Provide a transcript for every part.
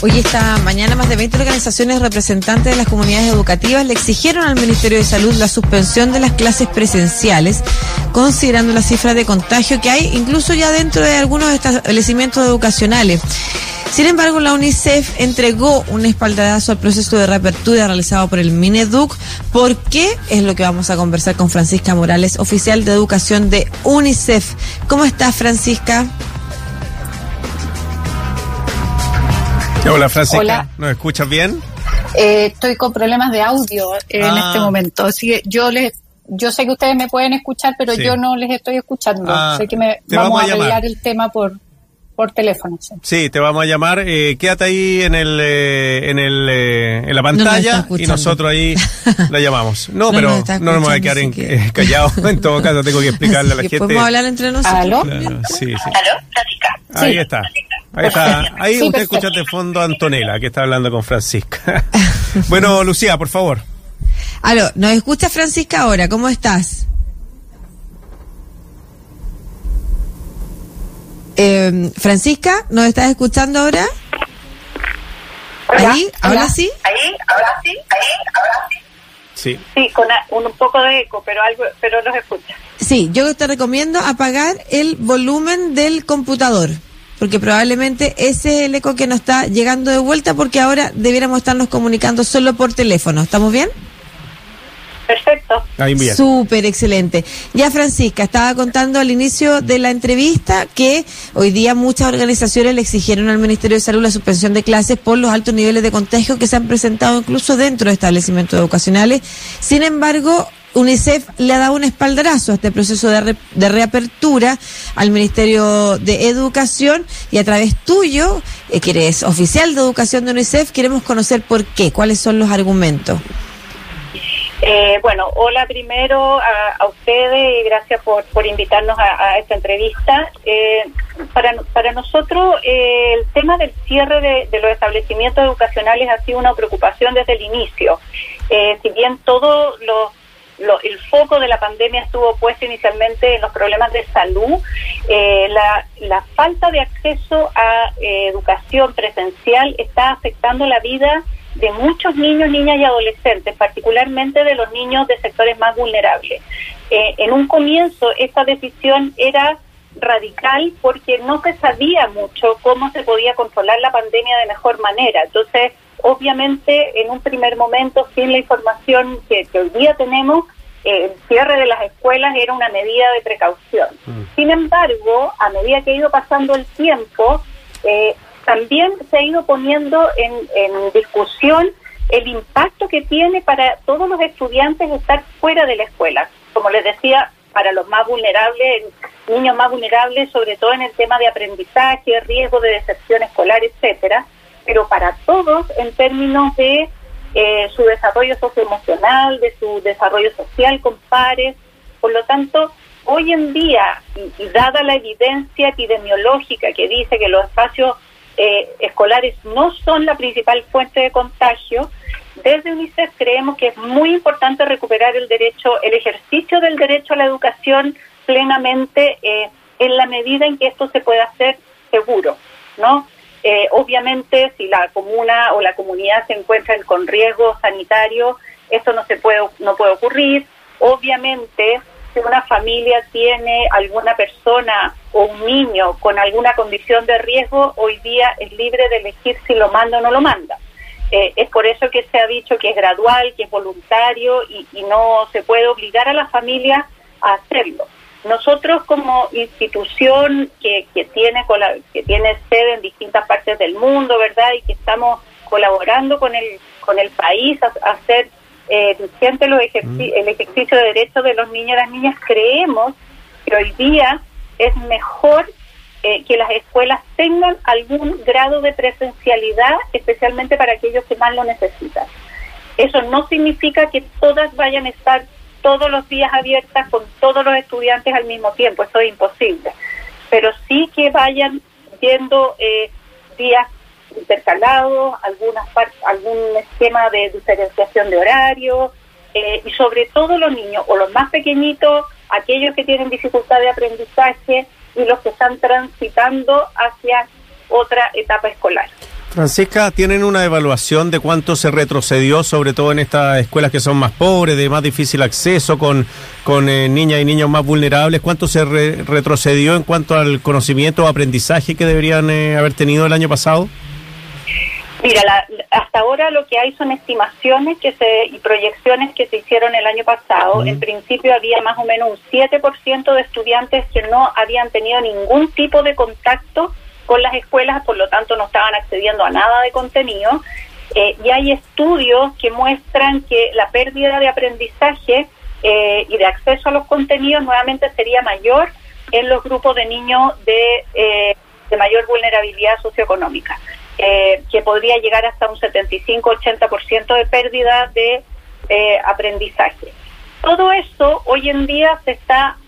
Hoy esta mañana más de 20 organizaciones representantes de las comunidades educativas le exigieron al Ministerio de Salud la suspensión de las clases presenciales, considerando la cifra de contagio que hay incluso ya dentro de algunos establecimientos educacionales. Sin embargo, la UNICEF entregó un espaldarazo al proceso de reapertura realizado por el Mineduc. ¿Por qué? Es lo que vamos a conversar con Francisca Morales, oficial de educación de UNICEF. ¿Cómo estás, Francisca? Hola, Francisca. ¿Nos escuchas bien? Eh, estoy con problemas de audio en ah. este momento. Así que yo les yo sé que ustedes me pueden escuchar, pero yo no les estoy escuchando. Ah, sé que me vamos, a, arreglar el tema por por teléfono. Sí, te vamos a llamar. Eh, quédate ahí en el eh, en el eh, en la pantalla y nosotros ahí la llamamos. No, pero no nos vamos a quedar en, eh, callados. en todo caso, tengo que explicarle a la gente. Podemos hablar entre nosotros. ¿Aló? sí, sí. ¿Aló? Ahí está. Ahí está. Ahí usted escucha de fondo a Antonella, que está hablando con Francisca. bueno, Lucía, por favor. Aló, ¿nos escucha Francisca ahora? ¿Cómo estás? Eh, Francisca, ¿nos estás escuchando ahora? ¿Ahí? ¿Ahora sí? Ahí, ahora sí, ahí, ahora sí. Sí. Sí, con un, poco de eco, pero algo, pero los escucha. Sí, yo te recomiendo apagar el volumen del computador, porque probablemente ese es el eco que nos está llegando de vuelta, porque ahora debiéramos estarnos comunicando solo por teléfono. ¿Estamos bien? Perfecto. Súper excelente. Ya Francisca, estaba contando al inicio de la entrevista que hoy día muchas organizaciones le exigieron al Ministerio de Salud la suspensión de clases por los altos niveles de contagio que se han presentado incluso dentro de establecimientos educacionales. Sin embargo, UNICEF le ha dado un espaldarazo a este proceso de, de, reapertura al Ministerio de Educación y a través tuyo, eh, que eres oficial de educación de UNICEF, queremos conocer por qué, cuáles son los argumentos. Eh, bueno, hola primero a, ustedes y gracias por, por invitarnos a, esta entrevista. Eh, para, para nosotros eh, el tema del cierre de, los establecimientos educacionales ha sido una preocupación desde el inicio. si bien todo el foco de la pandemia estuvo puesto inicialmente en los problemas de salud, la, la falta de acceso a educación presencial está afectando la vida de muchos niños, niñas y adolescentes, particularmente de los niños de sectores más vulnerables. Eh, en un comienzo esta decisión era radical porque no se sabía mucho cómo se podía controlar la pandemia de mejor manera. Entonces, obviamente, en un primer momento, sin la información que, hoy día tenemos, eh, el cierre de las escuelas era una medida de precaución. Mm. Sin embargo, a medida que ha ido pasando el tiempo, eh, también se ha ido poniendo en, discusión el impacto que tiene para todos los estudiantes estar fuera de la escuela. Como les decía, para los más vulnerables, niños más vulnerables, sobre todo en el tema de aprendizaje, riesgo de deserción escolar, etcétera, pero para todos en términos de eh, su desarrollo socioemocional, de su desarrollo social con pares. Por lo tanto, hoy en día, dada la evidencia epidemiológica que dice que los espacios eh, escolares no son la principal fuente de contagio, desde UNICEF creemos que es muy importante recuperar el derecho, el ejercicio del derecho a la educación plenamente eh, en la medida en que esto se pueda hacer seguro, ¿no? Eh, obviamente, si la comuna o la comunidad se encuentran con riesgo sanitario, esto no se puede no puede ocurrir. Obviamente, si una familia tiene alguna persona o un niño con alguna condición de riesgo, hoy día es libre de elegir si lo manda o no lo manda. Eh, es por eso que se ha dicho que es gradual, que es voluntario y, no se puede obligar a la familia a hacerlo. Nosotros como institución que, que tiene que tiene sede en distintas partes del mundo, ¿verdad? Y que estamos colaborando con el con el país a, a hacer eh, mm. el ejercicio de derechos de los niños y las niñas, creemos que hoy día es mejor eh, que las escuelas tengan algún grado de presencialidad, especialmente para aquellos que más lo necesitan. Eso no significa que todas vayan a estar todos los días abiertas con todos los estudiantes al mismo tiempo, eso es imposible, pero sí que vayan viendo eh, días intercalados, algunas algún esquema de diferenciación de horario eh, y sobre todo los niños o los más pequeñitos, aquellos que tienen dificultad de aprendizaje y los que están transitando hacia otra etapa escolar. Francisca, ¿tienen una evaluación de cuánto se retrocedió, sobre todo en estas escuelas que son más pobres, de más difícil acceso, con, con eh, niñas y niños más vulnerables? ¿Cuánto se retrocedió en cuanto al conocimiento o aprendizaje que deberían eh, haber tenido el año pasado? Mira, hasta ahora lo que hay son estimaciones que se, y proyecciones que se hicieron el año pasado. En principio había más o menos un 7% de estudiantes que no habían tenido ningún tipo de contacto con las escuelas, por lo tanto no estaban accediendo a nada de contenido. Eh, y hay estudios que muestran que la pérdida de aprendizaje eh, y de acceso a los contenidos nuevamente sería mayor en los grupos de niños de, eh, de mayor vulnerabilidad socioeconómica, que podría llegar hasta un 75-80% de pérdida de aprendizaje. Todo eso hoy en día se está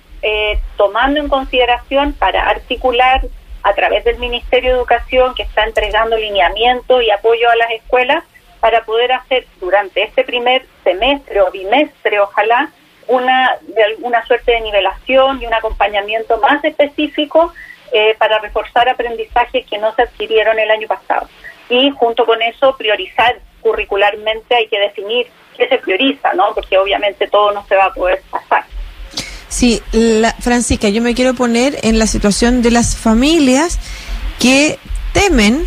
tomando en consideración para articular a través del Ministerio de Educación que está entregando lineamiento y apoyo a las escuelas para poder hacer durante este primer semestre o bimestre, ojalá, una, de una suerte de nivelación y un acompañamiento más específico eh, para reforzar aprendizajes que no se adquirieron el año pasado. Y junto con eso, priorizar curricularmente, hay que definir qué se prioriza, ¿no? Porque obviamente todo no se va a poder pasar. Sí, la, Francisca, yo me quiero poner en la situación de las familias que temen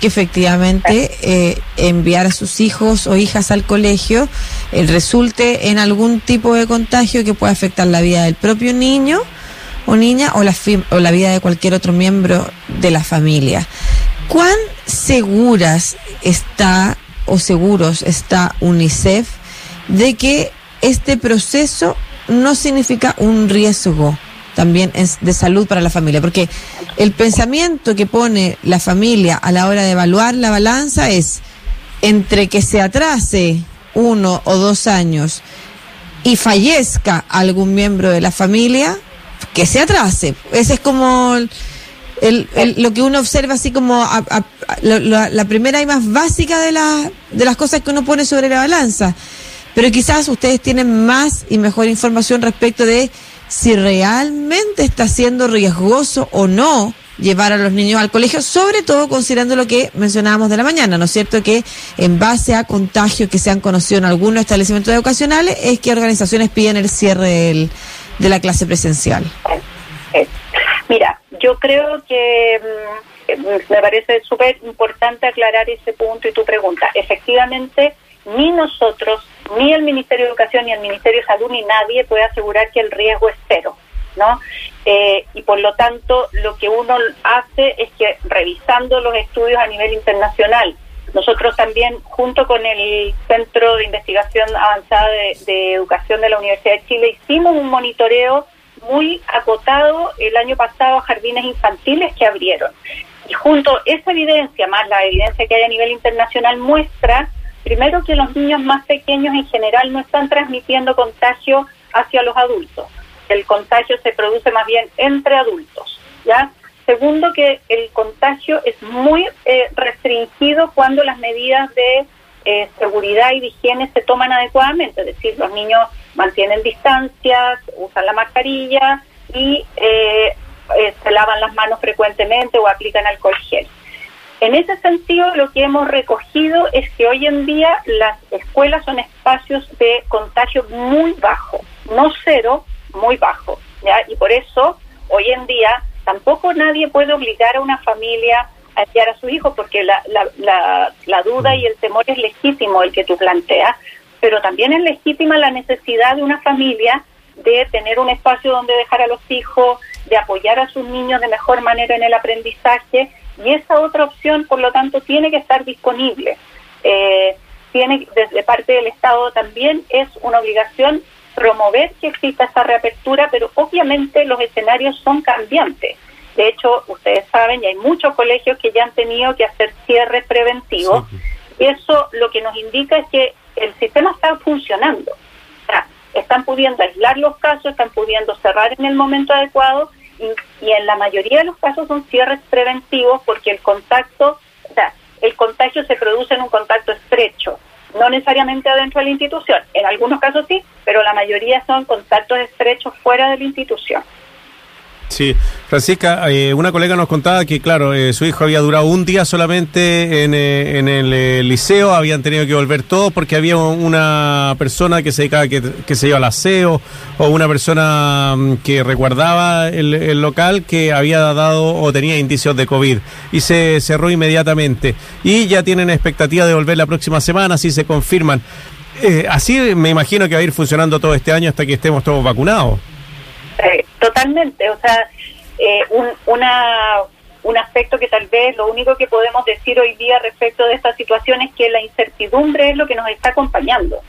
que efectivamente eh, enviar a sus hijos o hijas al colegio eh, resulte en algún tipo de contagio que pueda afectar la vida del propio niño o niña o la, o la vida de cualquier otro miembro de la familia. ¿Cuán seguras está o seguros está UNICEF de que este proceso no significa un riesgo también de salud para la familia, porque el pensamiento que pone la familia a la hora de evaluar la balanza es entre que se atrase uno o dos años y fallezca algún miembro de la familia, que se atrase. Ese es como el, lo que uno observa así como la, la, primera y más básica de, la, de las cosas que uno pone sobre la balanza pero quizás ustedes tienen más y mejor información respecto de si realmente está siendo riesgoso o no llevar a los niños al colegio, sobre todo considerando lo que mencionábamos de la mañana, ¿no es cierto? Que en base a contagios que se han conocido en algunos establecimientos educacionales, es que organizaciones piden el cierre de la clase presencial. Mira, yo creo que mm, me parece súper importante aclarar ese punto y tu pregunta. Efectivamente, ni nosotros, ni el Ministerio de Educación, ni el Ministerio de Salud, ni nadie puede asegurar que el riesgo es cero, ¿no? Eh, y por lo tanto, lo que uno hace es que revisando los estudios a nivel internacional, nosotros también, junto con el Centro de Investigación Avanzada de, Educación de la Universidad de Chile, hicimos un monitoreo muy acotado el año pasado a jardines infantiles que abrieron. Y junto esa evidencia, más la evidencia que hay a nivel internacional, muestra Primero que los niños más pequeños en general no están transmitiendo contagio hacia los adultos. El contagio se produce más bien entre adultos, ¿ya? Segundo que el contagio es muy eh, restringido cuando las medidas de eh, seguridad y de higiene se toman adecuadamente, es decir, los niños mantienen distancias, usan la mascarilla y eh, se lavan las manos frecuentemente o aplican alcohol gel. En ese sentido, lo que hemos recogido es que hoy en día las escuelas son espacios de contagio muy bajo, no cero, muy bajo. ¿ya? Y por eso, hoy en día, tampoco nadie puede obligar a una familia a enviar a su hijo, porque la, la, la, duda y el temor es legítimo el que tú planteas, pero también es legítima la necesidad de una familia de tener un espacio donde dejar a los hijos, de apoyar a sus niños de mejor manera en el aprendizaje y esa otra opción, por lo tanto, tiene que estar disponible. Eh, tiene desde parte del Estado también es una obligación promover que exista esa reapertura, pero obviamente los escenarios son cambiantes. De hecho, ustedes saben, y hay muchos colegios que ya han tenido que hacer cierres preventivos. Y eso lo que nos indica es que el sistema está funcionando. O sea, están pudiendo aislar los casos, están pudiendo cerrar en el momento adecuado y, en la mayoría de los casos son cierres preventivos porque el contacto, o sea, el contagio se produce en un contacto estrecho, no necesariamente adentro de la institución. En algunos casos sí, pero la mayoría son contactos estrechos fuera de la institución. Sí, Francisca, eh, una colega nos contaba que, claro, eh, su hijo había durado un día solamente en, eh, en el liceo, habían tenido que volver todos porque había una persona que se dedicaba, que, que se iba al aseo, o una persona mm, que resguardaba el, el, local que había dado o tenía indicios de COVID y se cerró inmediatamente. Y ya tienen expectativa de volver la próxima semana, si se confirman. así me imagino que va a ir funcionando todo este año hasta que estemos todos vacunados. Eh, totalmente, o sea, eh, un, una, un aspecto que tal vez lo único que podemos decir hoy día respecto de esta situación es que la incertidumbre es lo que nos está acompañando.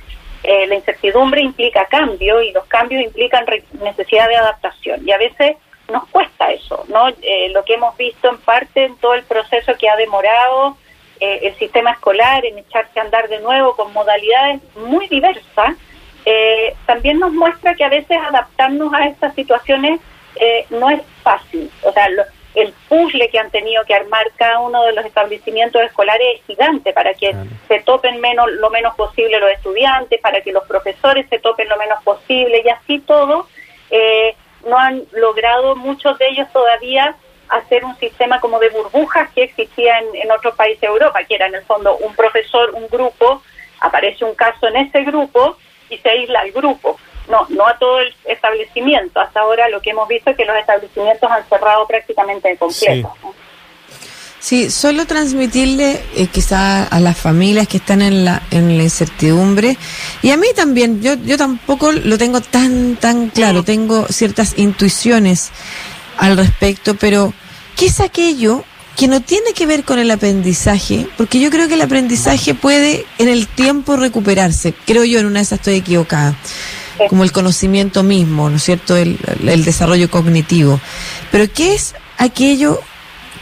Eh, la incertidumbre implica cambio y los cambios implican necesidad de adaptación y a veces nos cuesta eso, ¿no? lo que hemos visto en parte en todo el proceso que ha demorado el sistema escolar en echarse a andar de nuevo con modalidades muy diversas, eh, también nos muestra que a veces adaptarnos a estas situaciones eh, no es fácil. O sea, el puzzle que han tenido que armar cada uno de los establecimientos escolares es gigante para que se topen menos lo menos posible los estudiantes, para que los profesores se topen lo menos posible y así todo. Eh, no han logrado muchos de ellos todavía hacer un sistema como de burbujas que existía en, en otros países de Europa, que era en el fondo un profesor, un grupo, aparece un caso en ese grupo y se aísla al grupo. No, no a todo el establecimiento. Hasta ahora lo que hemos visto es que los establecimientos han cerrado prácticamente de completo. Sí. solo transmitirle eh, quizá a las familias que están en la, en la incertidumbre y a mí también, yo, yo tampoco lo tengo tan, tan claro, tengo ciertas intuiciones al respecto, pero ¿qué es aquello que no tiene que ver con el aprendizaje, porque yo creo que el aprendizaje puede en el tiempo recuperarse. Creo yo, en una de esas estoy equivocada. Como el conocimiento mismo, ¿no es cierto? El, desarrollo cognitivo. Pero ¿qué es aquello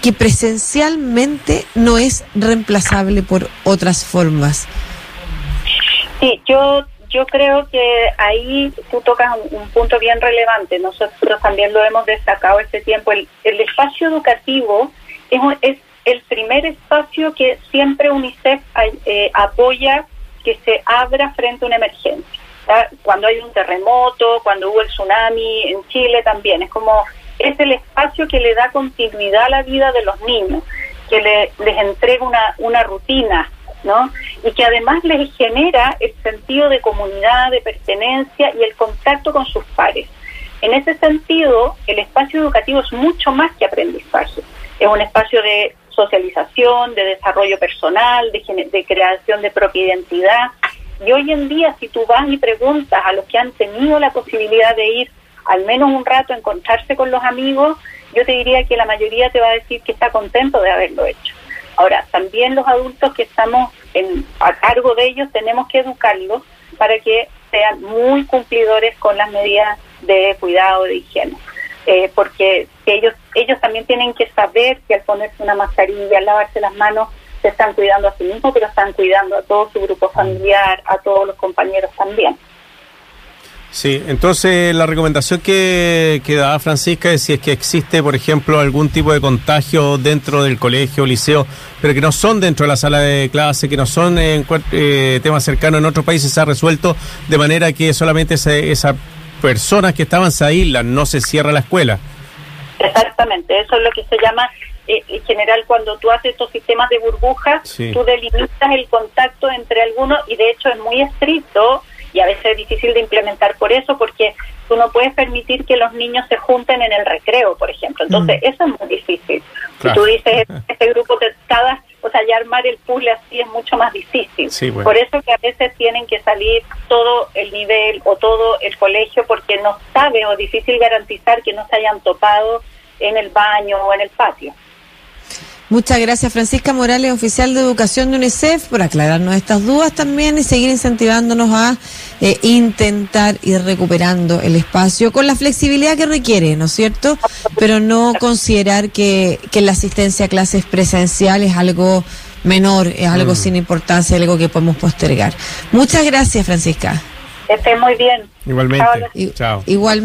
que presencialmente no es reemplazable por otras formas? Sí, yo yo creo que ahí tú tocas un, punto bien relevante. Nosotros también lo hemos destacado este tiempo. El, el espacio educativo es, el primer espacio que siempre UNICEF eh, apoya que se abra frente a una emergencia. Cuando hay un terremoto, cuando hubo el tsunami en Chile también, es como es el espacio que le da continuidad a la vida de los niños, que les entrega una, una rutina, ¿no? Y que además les genera el sentido de comunidad, de pertenencia y el contacto con sus pares. En ese sentido, el espacio educativo es mucho más que aprendizaje es un espacio de socialización, de desarrollo personal, de, creación de propia identidad. Y hoy en día, si tú vas y preguntas a los que han tenido la posibilidad de ir al menos un rato a encontrarse con los amigos, yo te diría que la mayoría te va a decir que está contento de haberlo hecho. Ahora, también los adultos que estamos en, a cargo de ellos tenemos que educarlos para que sean muy cumplidores con las medidas de cuidado de higiene. Eh, porque ellos ellos también tienen que saber que al ponerse una mascarilla, al lavarse las manos, se están cuidando a sí mismos, pero están cuidando a todo su grupo familiar, a todos los compañeros también. Sí, entonces la recomendación que, que daba Francisca es si es que existe, por ejemplo, algún tipo de contagio dentro del colegio liceo, pero que no son dentro de la sala de clase, que no son en eh, temas cercanos en otros países, se ha resuelto de manera que solamente esa personas que estaban se aíslan, no se cierra la escuela. Exactamente, eso es lo que se llama, eh, en general, cuando tú haces estos sistemas de burbujas, tú delimitas el contacto entre algunos y de hecho es muy estricto y a veces es difícil de implementar por eso, porque tú no puedes permitir que los niños se junten en el recreo, por ejemplo. Entonces, mm. eso es muy difícil. Si tú dices, este grupo, de cada, sea, ya armar el puzzle así es mucho más difícil. Por eso que a veces tienen que salir todo el nivel o todo el colegio, porque no sabe o difícil garantizar que no se hayan topado en el baño o en el patio. Muchas gracias, Francisca Morales, oficial de Educación de UNICEF, por aclararnos estas dudas también y seguir incentivándonos a eh, intentar ir recuperando el espacio con la flexibilidad que requiere, ¿no es cierto? Pero no considerar que, que la asistencia a clases presenciales es algo menor, es algo mm. sin importancia, algo que podemos postergar. Muchas gracias, Francisca. Esté muy bien. Igualmente. Chao. Igualmente.